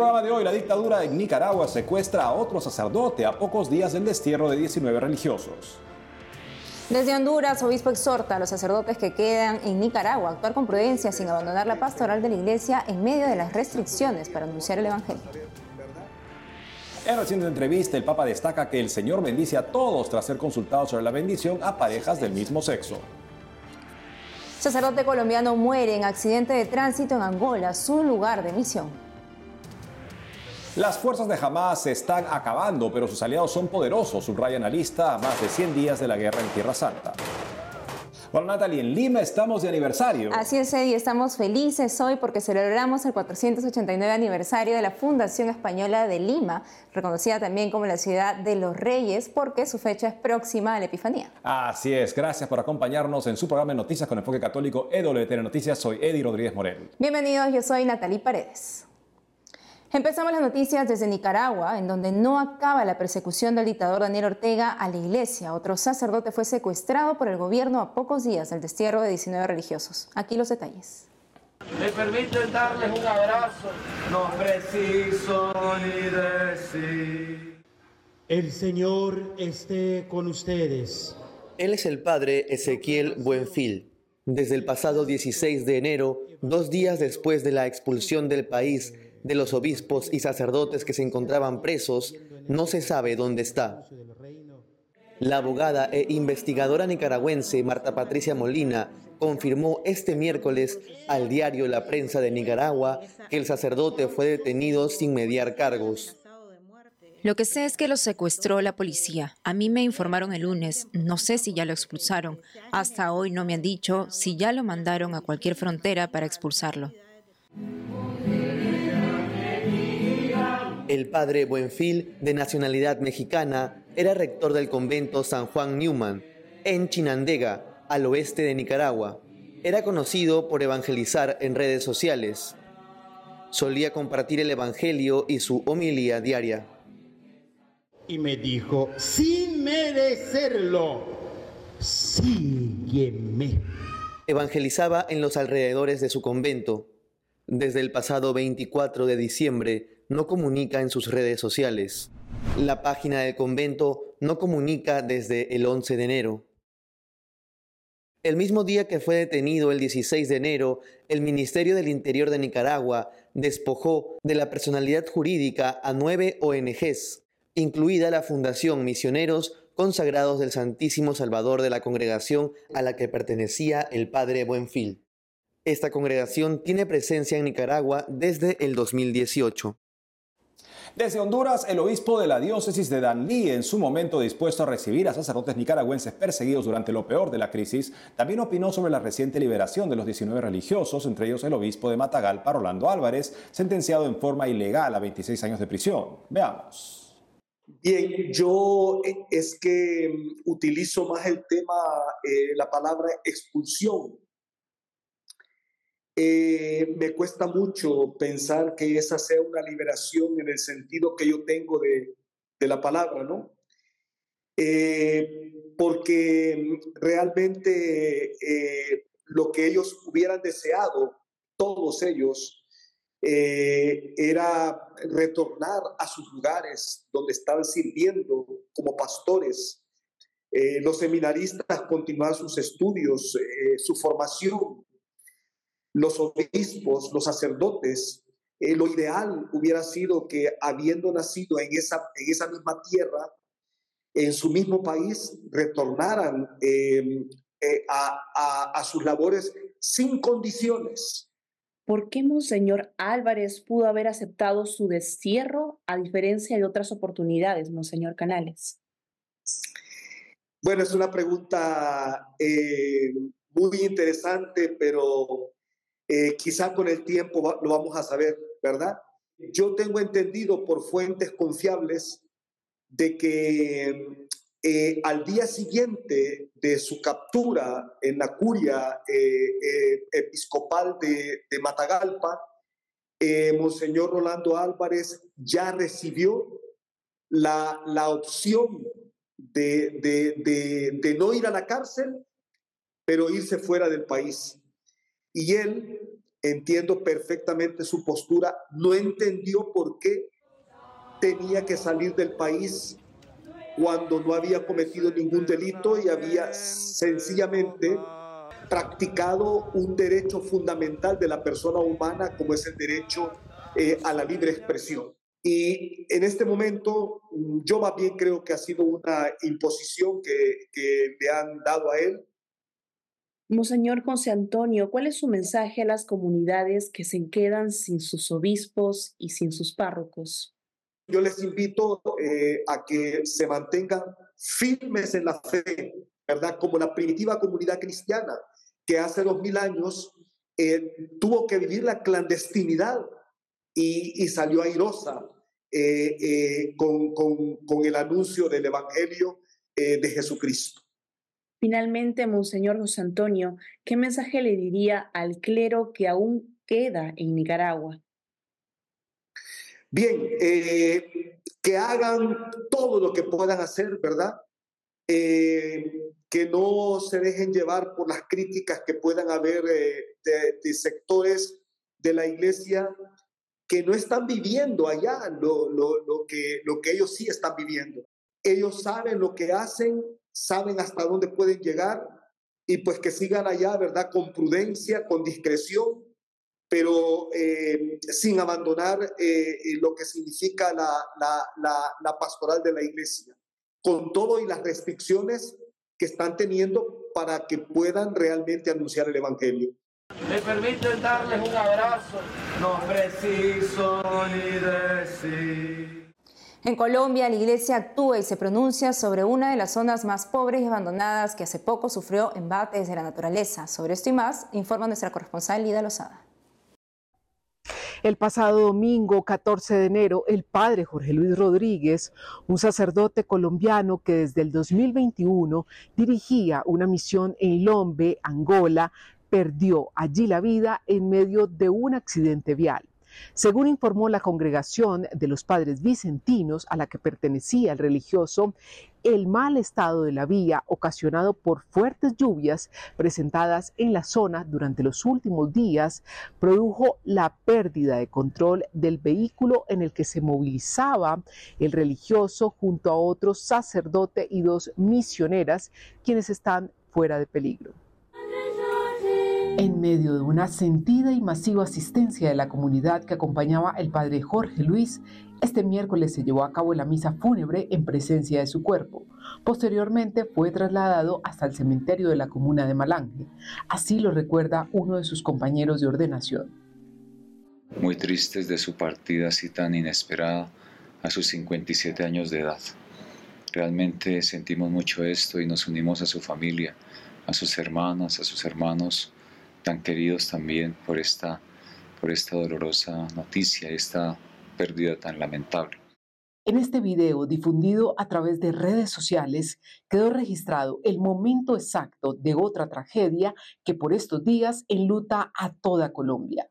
programa de hoy, la dictadura en Nicaragua secuestra a otro sacerdote a pocos días del destierro de 19 religiosos. Desde Honduras, obispo exhorta a los sacerdotes que quedan en Nicaragua a actuar con prudencia sin abandonar la pastoral de la iglesia en medio de las restricciones para anunciar el Evangelio. En reciente entrevista, el Papa destaca que el Señor bendice a todos tras ser consultado sobre la bendición a parejas del mismo sexo. Sacerdote colombiano muere en accidente de tránsito en Angola, su lugar de misión. Las fuerzas de Hamas se están acabando, pero sus aliados son poderosos, subraya analista a más de 100 días de la guerra en Tierra Santa. Bueno, Natalie, en Lima estamos de aniversario. Así es, Eddie, estamos felices hoy porque celebramos el 489 aniversario de la Fundación Española de Lima, reconocida también como la ciudad de los reyes porque su fecha es próxima a la Epifanía. Así es, gracias por acompañarnos en su programa de Noticias con Enfoque Católico EWTN Noticias. Soy Eddie Rodríguez Morel. Bienvenidos, yo soy Natalie Paredes. Empezamos las noticias desde Nicaragua, en donde no acaba la persecución del dictador Daniel Ortega a la iglesia. Otro sacerdote fue secuestrado por el gobierno a pocos días del destierro de 19 religiosos. Aquí los detalles. Me permiten darles un abrazo, no preciso ni decir. El Señor esté con ustedes. Él es el padre Ezequiel Buenfil. Desde el pasado 16 de enero, dos días después de la expulsión del país de los obispos y sacerdotes que se encontraban presos, no se sabe dónde está. La abogada e investigadora nicaragüense Marta Patricia Molina confirmó este miércoles al diario La Prensa de Nicaragua que el sacerdote fue detenido sin mediar cargos. Lo que sé es que lo secuestró la policía. A mí me informaron el lunes. No sé si ya lo expulsaron. Hasta hoy no me han dicho si ya lo mandaron a cualquier frontera para expulsarlo. El padre Buenfil, de nacionalidad mexicana, era rector del convento San Juan Newman, en Chinandega, al oeste de Nicaragua. Era conocido por evangelizar en redes sociales. Solía compartir el Evangelio y su homilía diaria. Y me dijo, sin merecerlo, sígueme. Evangelizaba en los alrededores de su convento. Desde el pasado 24 de diciembre no comunica en sus redes sociales. La página del convento no comunica desde el 11 de enero. El mismo día que fue detenido el 16 de enero, el Ministerio del Interior de Nicaragua despojó de la personalidad jurídica a nueve ONGs, incluida la Fundación Misioneros Consagrados del Santísimo Salvador de la congregación a la que pertenecía el padre Buenfil. Esta congregación tiene presencia en Nicaragua desde el 2018. Desde Honduras, el obispo de la diócesis de Danlí, en su momento dispuesto a recibir a sacerdotes nicaragüenses perseguidos durante lo peor de la crisis, también opinó sobre la reciente liberación de los 19 religiosos, entre ellos el obispo de Matagalpa, Rolando Álvarez, sentenciado en forma ilegal a 26 años de prisión. Veamos. Bien, yo eh, es que mm, utilizo más el tema, eh, la palabra expulsión eh, me cuesta mucho pensar que esa sea una liberación en el sentido que yo tengo de, la palabra, ¿no? Eh, porque realmente eh, lo que ellos hubieran deseado, todos ellos, era retornar a sus lugares donde estaban sirviendo como pastores. los seminaristas continuar sus estudios, su formación, los obispos, los sacerdotes, eh, lo ideal hubiera sido que habiendo nacido en esa, en esa misma tierra, en su mismo país, retornaran em, eh, a, a, sus labores sin condiciones. ¿Por qué Monseñor Álvarez pudo haber aceptado su destierro a diferencia de otras oportunidades, Monseñor Canales? Bueno, es una pregunta eh, muy interesante, pero eh, quizá con el tiempo lo vamos a saber, ¿verdad? Yo tengo entendido por fuentes confiables de que eh, al día siguiente de su captura en la curia eh, episcopal de, Matagalpa, Monseñor Rolando Álvarez ya recibió la, la opción de, de no ir a la cárcel, pero irse fuera del país. Y él entiendo perfectamente su postura, no entendió por qué tenía que salir del país cuando no había cometido ningún delito y había sencillamente practicado un derecho fundamental de la persona humana como es el derecho eh, a la libre expresión. Y en este momento yo más bien creo que ha sido una imposición que, que le han dado a él. Monseñor José Antonio, ¿cuál es su mensaje a las comunidades que se quedan sin sus obispos y sin sus párrocos? Yo les invito eh, a que se mantengan firmes en la fe, ¿verdad? Como la primitiva comunidad cristiana que hace dos mil años eh, tuvo que vivir la clandestinidad y, salió airosa eh, con, el anuncio del Evangelio de Jesucristo. Finalmente, Monseñor José Antonio, ¿qué mensaje le diría al clero que aún queda en Nicaragua? Bien, que hagan todo lo que puedan hacer, ¿verdad? que no se dejen llevar por las críticas que puedan haber eh, de, sectores de la iglesia que no están viviendo allá lo, lo, que, lo que ellos sí están viviendo. Ellos saben lo que hacen, saben hasta dónde pueden llegar y pues que sigan allá, ¿verdad? Con prudencia, con discreción, pero eh, sin abandonar eh, lo que significa la, la, la, pastoral de la iglesia, con todo y las restricciones que están teniendo para que puedan realmente anunciar el Evangelio. Me permiten darles un abrazo, no preciso ni decir. En Colombia, la iglesia actúa y se pronuncia sobre una de las zonas más pobres y abandonadas que hace poco sufrió embates de la naturaleza. Sobre esto y más, informa nuestra corresponsal Lida Lozada. El pasado domingo 14 de enero, el padre Jorge Luis Rodríguez, un sacerdote colombiano que desde el 2021 dirigía una misión en Lombe, Angola, perdió allí la vida en medio de un accidente vial. Según informó la congregación de los padres vicentinos a la que pertenecía el religioso, el mal estado de la vía ocasionado por fuertes lluvias presentadas en la zona durante los últimos días produjo la pérdida de control del vehículo en el que se movilizaba el religioso junto a otro sacerdote y dos misioneras quienes están fuera de peligro. En medio de una sentida y masiva asistencia de la comunidad que acompañaba el padre Jorge Luis, este miércoles se llevó a cabo la misa fúnebre en presencia de su cuerpo. Posteriormente fue trasladado hasta el cementerio de la comuna de Malange. Así lo recuerda uno de sus compañeros de ordenación. Muy tristes de su partida así tan inesperada a sus 57 años de edad. Realmente sentimos mucho esto y nos unimos a su familia, a sus hermanas, a sus hermanos tan queridos también por esta, por esta dolorosa noticia, esta pérdida tan lamentable. En este video difundido a través de redes sociales quedó registrado el momento exacto de otra tragedia que por estos días enluta a toda Colombia.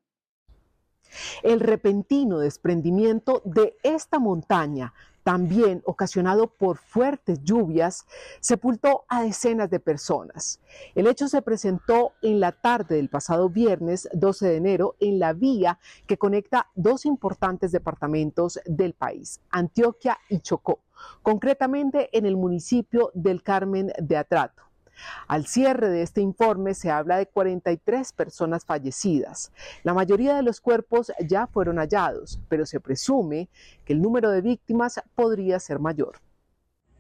El repentino desprendimiento de esta montaña también ocasionado por fuertes lluvias, sepultó a decenas de personas. El hecho se presentó en la tarde del pasado viernes 12 de enero en la vía que conecta dos importantes departamentos del país, Antioquia y Chocó, concretamente en el municipio del Carmen de Atrato. Al cierre de este informe se habla de 43 personas fallecidas. La mayoría de los cuerpos ya fueron hallados, pero se presume que el número de víctimas podría ser mayor.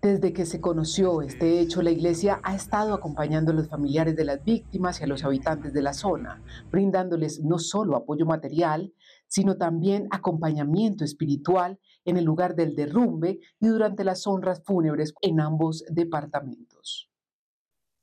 Desde que se conoció este hecho, la Iglesia ha estado acompañando a los familiares de las víctimas y a los habitantes de la zona, brindándoles no solo apoyo material, sino también acompañamiento espiritual en el lugar del derrumbe y durante las honras fúnebres en ambos departamentos.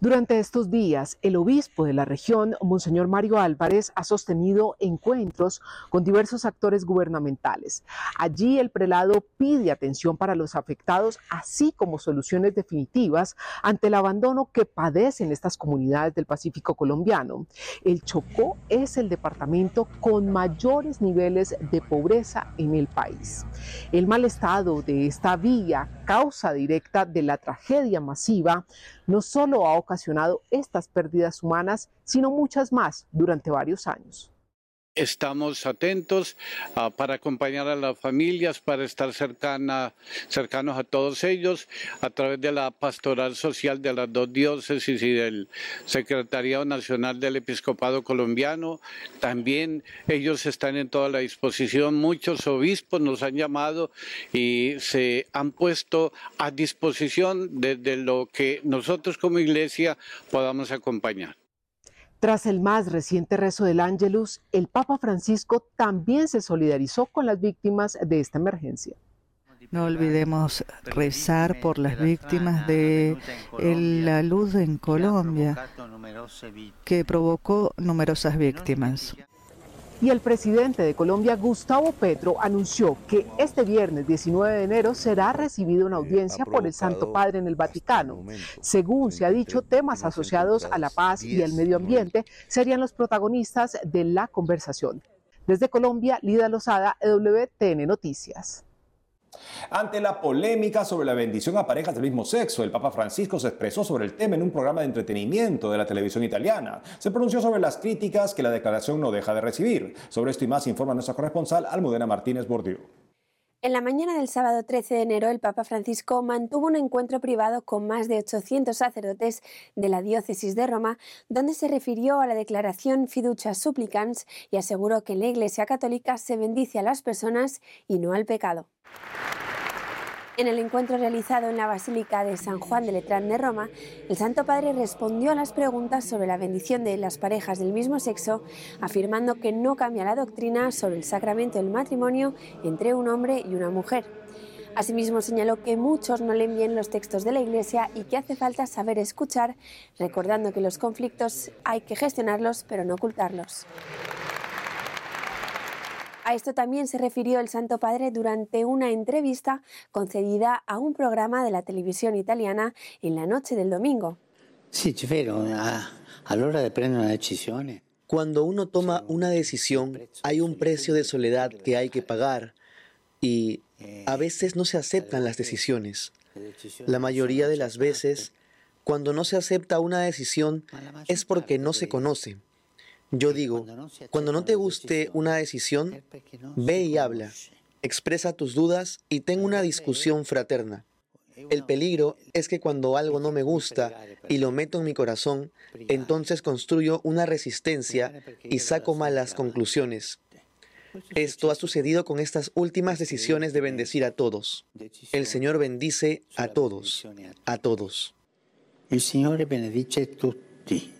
Durante estos días, el obispo de la región, Monseñor Mario Álvarez, ha sostenido encuentros con diversos actores gubernamentales. Allí el prelado pide atención para los afectados, así como soluciones definitivas ante el abandono que padecen estas comunidades del Pacífico colombiano. El Chocó es el departamento con mayores niveles de pobreza en el país. El mal estado de esta vía, causa directa de la tragedia masiva, no solo ha ocasionado estas pérdidas humanas, sino muchas más durante varios años. Estamos atentos uh, para acompañar a las familias, para estar cercana, cercanos a todos ellos a través de la pastoral social de las dos diócesis y del Secretariado Nacional del Episcopado Colombiano. También ellos están en toda la disposición. Muchos obispos nos han llamado y se han puesto a disposición desde lo que nosotros como iglesia podamos acompañar. Tras el más reciente rezo del Ángelus, el Papa Francisco también se solidarizó con las víctimas de esta emergencia. No olvidemos rezar por las víctimas de la luz en Colombia, que provocó numerosas víctimas y el presidente de Colombia, Gustavo Petro, anunció que este viernes 19 de enero será recibida una audiencia por el Santo Padre en el Vaticano. Según se ha dicho, temas asociados a la paz y el medio ambiente serían los protagonistas de la conversación. Desde Colombia, Lida Lozada, EWTN Noticias. Ante la polémica sobre la bendición a parejas del mismo sexo, el Papa Francisco se expresó sobre el tema en un programa de entretenimiento de la televisión italiana. Se pronunció sobre las críticas que la declaración no deja de recibir. Sobre esto y más informa nuestra corresponsal Almudena Martínez Bordiú. En la mañana del sábado 13 de enero, el Papa Francisco mantuvo un encuentro privado con más de 800 sacerdotes de la diócesis de Roma, donde se refirió a la declaración Fiducia Supplicans y aseguró que la Iglesia Católica se bendice a las personas y no al pecado. En el encuentro realizado en la Basílica de San Juan de Letrán de Roma, el Santo Padre respondió a las preguntas sobre la bendición de las parejas del mismo sexo, afirmando que no cambia la doctrina sobre el sacramento del matrimonio entre un hombre y una mujer. Asimismo señaló que muchos no leen bien los textos de la Iglesia y que hace falta saber escuchar, recordando que los conflictos hay que gestionarlos pero no ocultarlos. A esto también se refirió el Santo Padre durante una entrevista concedida a un programa de la televisión italiana en la noche del domingo. Sí, a l'ora de prendere una decisione. Cuando uno toma una decisión, hay un precio de soledad que hay que pagar y a veces no se aceptan las decisiones. La mayoría de las veces, cuando no se acepta una decisión, es porque no se conoce. Yo digo, cuando no te guste una decisión, ve y habla, expresa tus dudas y ten una discusión fraterna. El peligro es que cuando algo no me gusta y lo meto en mi corazón, entonces construyo una resistencia y saco malas conclusiones. Esto ha sucedido con estas últimas decisiones de bendecir a todos. El Señor bendice a todos, a todos. El Señor benedice tutti,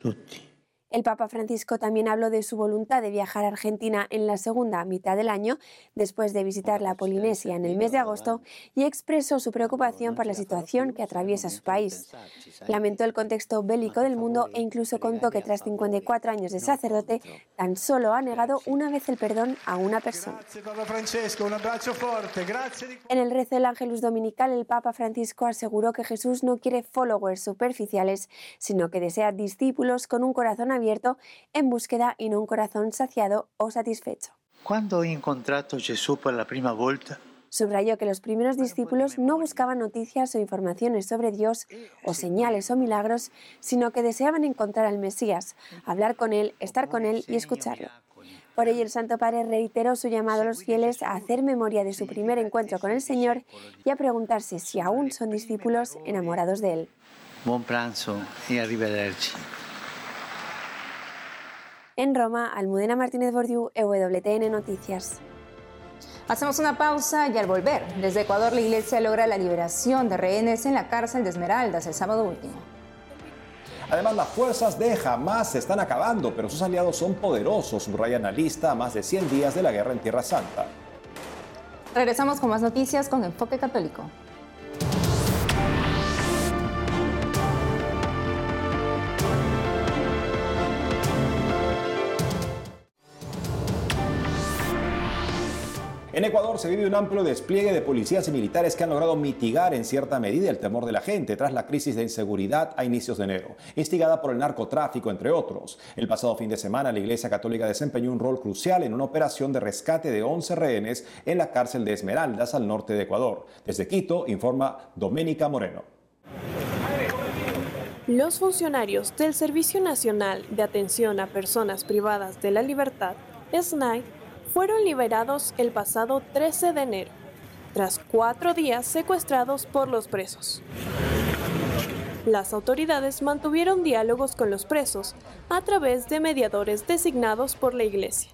tutti. El Papa Francisco también habló de su voluntad de viajar a Argentina en la segunda mitad del año, después de visitar la Polinesia en el mes de agosto, y expresó su preocupación por la situación que atraviesa su país. Lamentó el contexto bélico del mundo e incluso contó que tras 54 años de sacerdote, tan solo ha negado una vez el perdón a una persona. En el rezo del Ángelus Dominical, el Papa Francisco aseguró que Jesús no quiere followers superficiales, sino que desea discípulos con un corazón abierto en búsqueda y no un corazón saciado o satisfecho. ¿Cuándo he encontrado a Jesús por la primera vuelta? Subrayó que los primeros discípulos no buscaban noticias o informaciones sobre Dios o señales o milagros, sino que deseaban encontrar al Mesías, hablar con Él, estar con Él y escucharlo. Por ello, el Santo Padre reiteró su llamado a los fieles a hacer memoria de su primer encuentro con el Señor y a preguntarse si aún son discípulos enamorados de Él. Buen pranzo y arrivederci. En Roma, Almudena Martínez Bordiú, EWTN Noticias. Hacemos una pausa y al volver, desde Ecuador la iglesia logra la liberación de rehenes en la cárcel de Esmeraldas el sábado último. Además, las fuerzas de Hamas se están acabando, pero sus aliados son poderosos, subraya analista a más de 100 días de la guerra en Tierra Santa. Regresamos con más noticias con Enfoque Católico. En Ecuador se vive un amplio despliegue de policías y militares que han logrado mitigar en cierta medida el temor de la gente tras la crisis de inseguridad a inicios de enero, instigada por el narcotráfico, entre otros. El pasado fin de semana, la Iglesia Católica desempeñó un rol crucial en una operación de rescate de 11 rehenes en la cárcel de Esmeraldas, al norte de Ecuador. Desde Quito, informa Doménica Moreno. Los funcionarios del Servicio Nacional de Atención a Personas Privadas de la Libertad, SNAI, fueron liberados el pasado 13 de enero, tras cuatro días secuestrados por los presos. Las autoridades mantuvieron diálogos con los presos a través de mediadores designados por la Iglesia.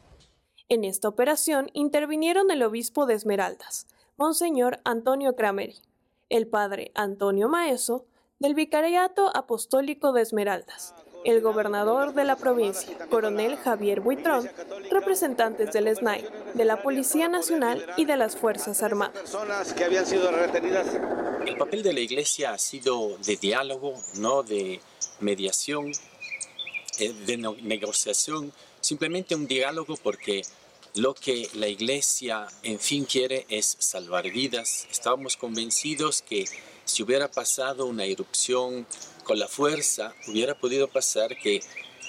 En esta operación intervinieron el obispo de Esmeraldas, Monseñor Antonio Crameri, el padre Antonio Maeso, del Vicariato Apostólico de Esmeraldas, el gobernador de la provincia, coronel Javier Buitrón, representantes del SNAI, de la Policía Nacional y de las Fuerzas Armadas. El papel de la Iglesia ha sido de diálogo, no de mediación, eh, de negociación, simplemente un diálogo porque lo que la Iglesia en fin quiere es salvar vidas. Estábamos convencidos que si hubiera pasado una erupción con la fuerza, hubiera podido pasar que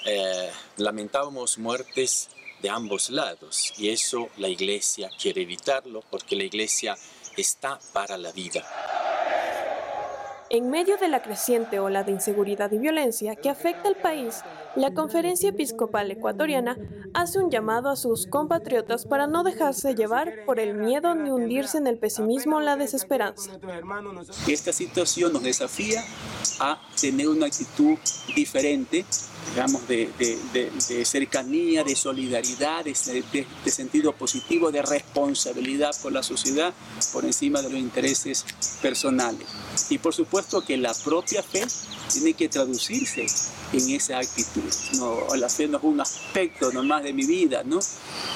eh, lamentábamos muertes de ambos lados y eso la iglesia quiere evitarlo porque la iglesia está para la vida. En medio de la creciente ola de inseguridad y violencia que afecta al país, la Conferencia Episcopal Ecuatoriana hace un llamado a sus compatriotas para no dejarse llevar por el miedo ni hundirse en el pesimismo o la desesperanza. Esta situación nos desafía a tener una actitud diferente, digamos, de, cercanía, de solidaridad, de, sentido positivo, de responsabilidad por la sociedad por encima de los intereses personales. Y por supuesto que la propia fe tiene que traducirse en esa actitud. No, la fe no es un aspecto nomás de mi vida, ¿no?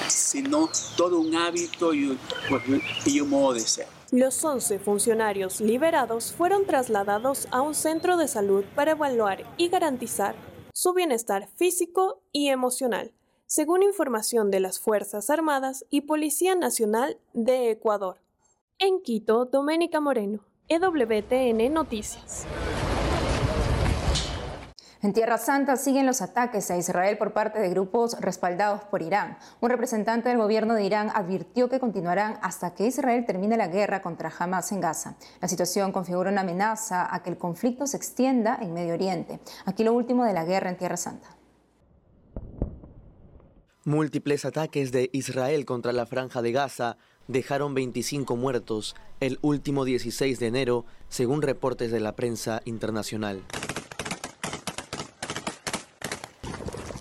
sino todo un hábito y, pues, y un modo de ser. Los 11 funcionarios liberados fueron trasladados a un centro de salud para evaluar y garantizar su bienestar físico y emocional, según información de las Fuerzas Armadas y Policía Nacional de Ecuador. En Quito, Doménica Moreno, EWTN Noticias. En Tierra Santa siguen los ataques a Israel por parte de grupos respaldados por Irán. Un representante del gobierno de Irán advirtió que continuarán hasta que Israel termine la guerra contra Hamas en Gaza. La situación configura una amenaza a que el conflicto se extienda en Medio Oriente. Aquí lo último de la guerra en Tierra Santa. Múltiples ataques de Israel contra la franja de Gaza dejaron 25 muertos el último 16 de enero, según reportes de la prensa internacional.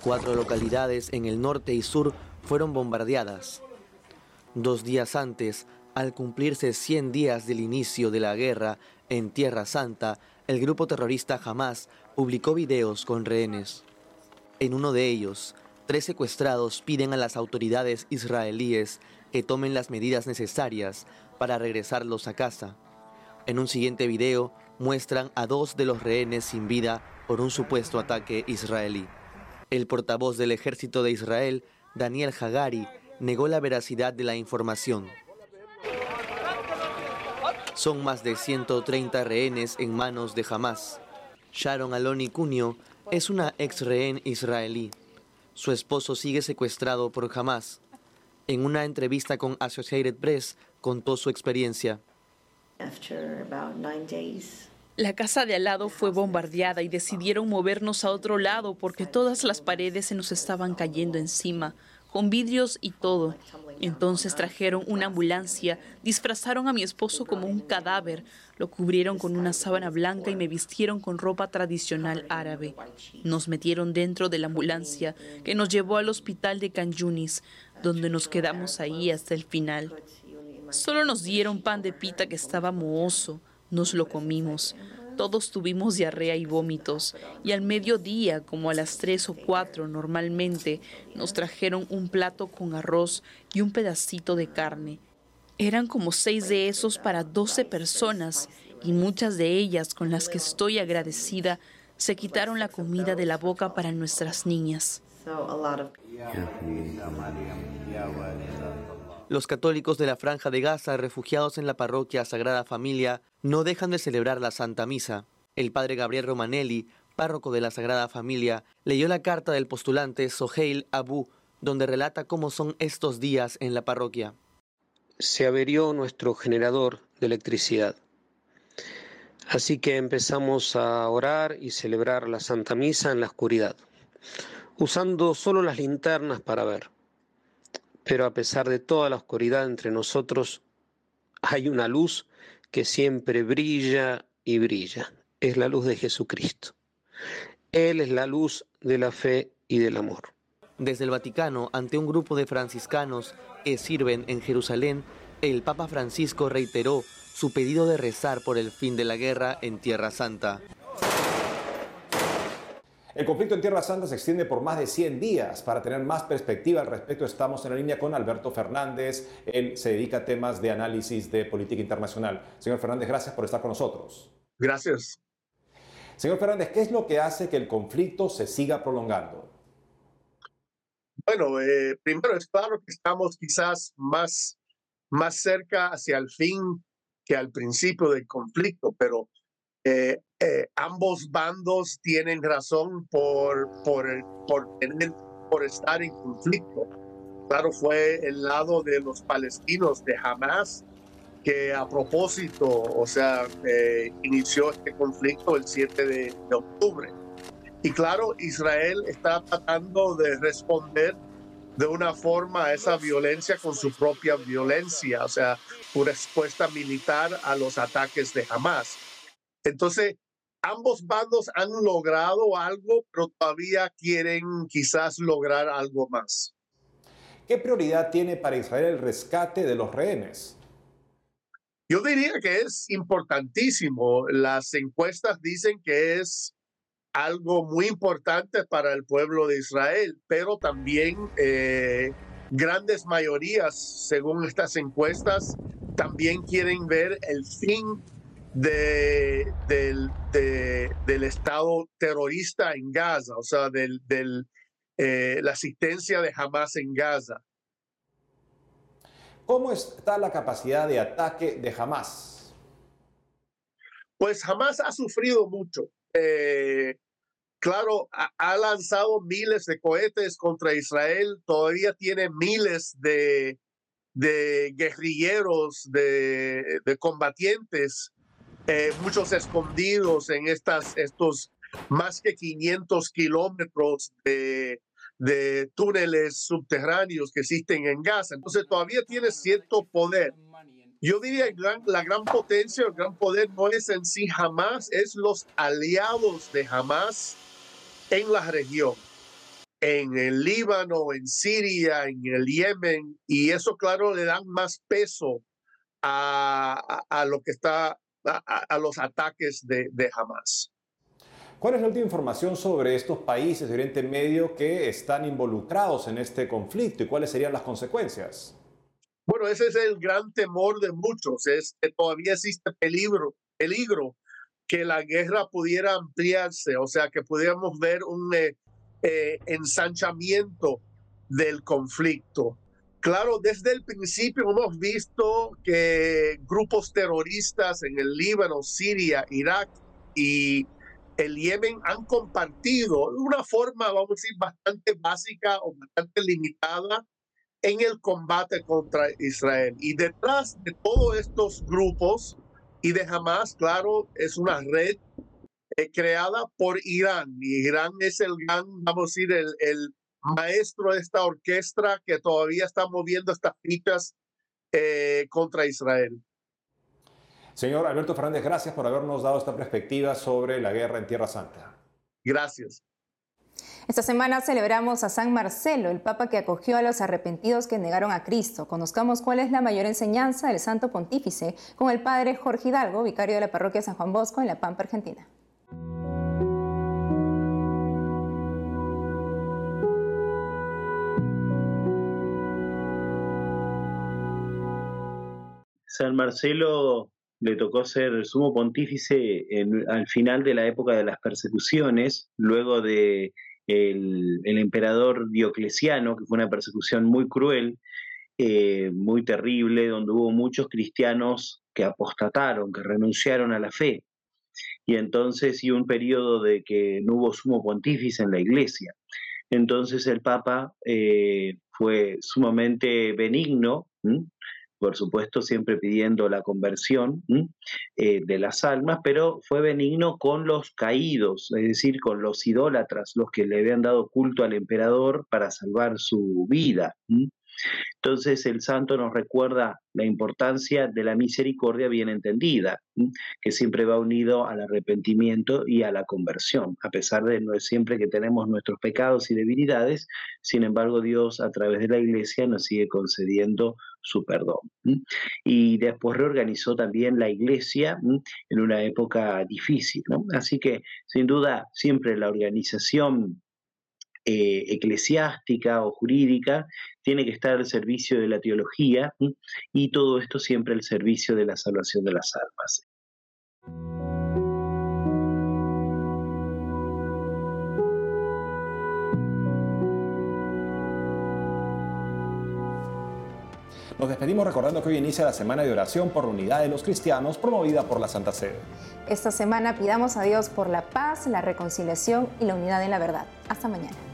Cuatro localidades en el norte y sur fueron bombardeadas. Dos días antes, al cumplirse 100 días del inicio de la guerra en Tierra Santa, el grupo terrorista Hamas publicó videos con rehenes. En uno de ellos, tres secuestrados piden a las autoridades israelíes que tomen las medidas necesarias para regresarlos a casa. En un siguiente video muestran a dos de los rehenes sin vida por un supuesto ataque israelí. El portavoz del ejército de Israel, Daniel Hagari, negó la veracidad de la información. Son más de 130 rehenes en manos de Hamas. Sharon Aloni Cunio es una ex rehén israelí. Su esposo sigue secuestrado por Hamas. En una entrevista con Associated Press contó su experiencia. La casa de al lado fue bombardeada y decidieron movernos a otro lado porque todas las paredes se nos estaban cayendo encima, con vidrios y todo. Entonces trajeron una ambulancia, disfrazaron a mi esposo como un cadáver, lo cubrieron con una sábana blanca y me vistieron con ropa tradicional árabe. Nos metieron dentro de la ambulancia que nos llevó al hospital de Yunis, donde nos quedamos ahí hasta el final. Solo nos dieron pan de pita que estaba mohoso. Nos lo comimos. Todos tuvimos diarrea y vómitos. Y al mediodía, como a las tres o cuatro normalmente, nos trajeron un plato con arroz y un pedacito de carne. Eran como seis de esos para doce personas y muchas de ellas con las que estoy agradecida se quitaron la comida de la boca para nuestras niñas. Los católicos de la Franja de Gaza, refugiados en la parroquia Sagrada Familia, no dejan de celebrar la Santa Misa. El padre Gabriel Romanelli, párroco de la Sagrada Familia, leyó la carta del postulante Soheil Abu, donde relata cómo son estos días en la parroquia. Se averió nuestro generador de electricidad. Así que empezamos a orar y celebrar la Santa Misa en la oscuridad, usando solo las linternas para ver. Pero a pesar de toda la oscuridad entre nosotros, hay una luz que siempre brilla y brilla. Es la luz de Jesucristo. Él es la luz de la fe y del amor. Desde el Vaticano, ante un grupo de franciscanos que sirven en Jerusalén, el Papa Francisco reiteró su pedido de rezar por el fin de la guerra en Tierra Santa. El conflicto en Tierra Santa se extiende por más de 100 días. Para tener más perspectiva al respecto, estamos en la línea con Alberto Fernández. Él se dedica a temas de análisis de política internacional. Señor Fernández, gracias por estar con nosotros. Gracias. Señor Fernández, ¿qué es lo que hace que el conflicto se siga prolongando? Bueno, eh, primero es claro que estamos quizás más, más cerca hacia el fin que al principio del conflicto, pero eh, eh, ambos bandos tienen razón por, por, por, tener, por estar en conflicto. Claro, fue el lado de los palestinos de Hamas que a propósito, o sea, eh, inició este conflicto el 7 de, de octubre. Y claro, Israel está tratando de responder de una forma a esa violencia con su propia violencia, o sea, una respuesta militar a los ataques de Hamas. Entonces, ambos bandos han logrado algo, pero todavía quieren quizás lograr algo más. ¿Qué prioridad tiene para Israel el rescate de los rehenes? Yo diría que es importantísimo. Las encuestas dicen que es algo muy importante para el pueblo de Israel, pero también eh, grandes mayorías, según estas encuestas, también quieren ver el fin de, del, del Estado terrorista en Gaza, o sea, del, del eh, la asistencia de Hamas en Gaza. ¿Cómo está la capacidad de ataque de Hamas? Pues Hamas ha sufrido mucho. Eh, claro, ha, lanzado miles de cohetes contra Israel, todavía tiene miles de, de guerrilleros, de, de combatientes, eh, muchos escondidos en estas, estos más que 500 kilómetros de, túneles subterráneos que existen en Gaza. Entonces todavía tiene cierto poder. Yo diría que la gran potencia, el gran poder no es en sí Hamas, es los aliados de Hamas en la región, en el Líbano, en Siria, en el Yemen, y eso claro le dan más peso a, a, lo que está, a, a los ataques de, de Hamas. ¿Cuál es la última información sobre estos países de Oriente Medio que están involucrados en este conflicto y cuáles serían las consecuencias? Bueno, ese es el gran temor de muchos, es que todavía existe peligro, peligro que la guerra pudiera ampliarse, o sea, que pudiéramos ver un eh, eh, ensanchamiento del conflicto. Claro, desde el principio hemos visto que grupos terroristas en el Líbano, Siria, Irak y el Yemen han compartido una forma, vamos a decir, bastante básica o bastante limitada en el combate contra Israel. Y detrás de todos estos grupos y de Hamas, claro, es una red eh, creada por Irán. Irán es el gran, vamos a decir, el, el maestro de esta orquesta que todavía está moviendo estas fichas eh, contra Israel. Señor Alberto Fernández, gracias por habernos dado esta perspectiva sobre la guerra en Tierra Santa. Gracias. Esta semana celebramos a San Marcelo, el Papa que acogió a los arrepentidos que negaron a Cristo. Conozcamos cuál es la mayor enseñanza del Santo Pontífice con el Padre Jorge Hidalgo, vicario de la parroquia San Juan Bosco en La Pampa, Argentina. San Marcelo le tocó ser sumo pontífice al final de la época de las persecuciones, luego de el, emperador Diocleciano, que fue una persecución muy cruel, eh, muy terrible, donde hubo muchos cristianos que apostataron, que renunciaron a la fe. Y entonces y un periodo de que no hubo sumo pontífice en la iglesia. Entonces el Papa eh, fue sumamente benigno por supuesto siempre pidiendo la conversión eh, de las almas, pero fue benigno con los caídos, es decir, con los idólatras, los que le habían dado culto al emperador para salvar su vida. Entonces el santo nos recuerda la importancia de la misericordia bien entendida, que siempre va unido al arrepentimiento y a la conversión, a pesar de no siempre que tenemos nuestros pecados y debilidades, sin embargo Dios a través de la iglesia nos sigue concediendo su perdón. Y después reorganizó también la iglesia en una época difícil. Así que sin duda siempre la organización eh, eclesiástica o jurídica, tiene que estar al servicio de la teología y todo esto siempre al servicio de la salvación de las almas. Nos despedimos recordando que hoy inicia la semana de oración por la unidad de los cristianos promovida por la Santa Sede. Esta semana pidamos a Dios por la paz, la reconciliación y la unidad en la verdad. Hasta mañana.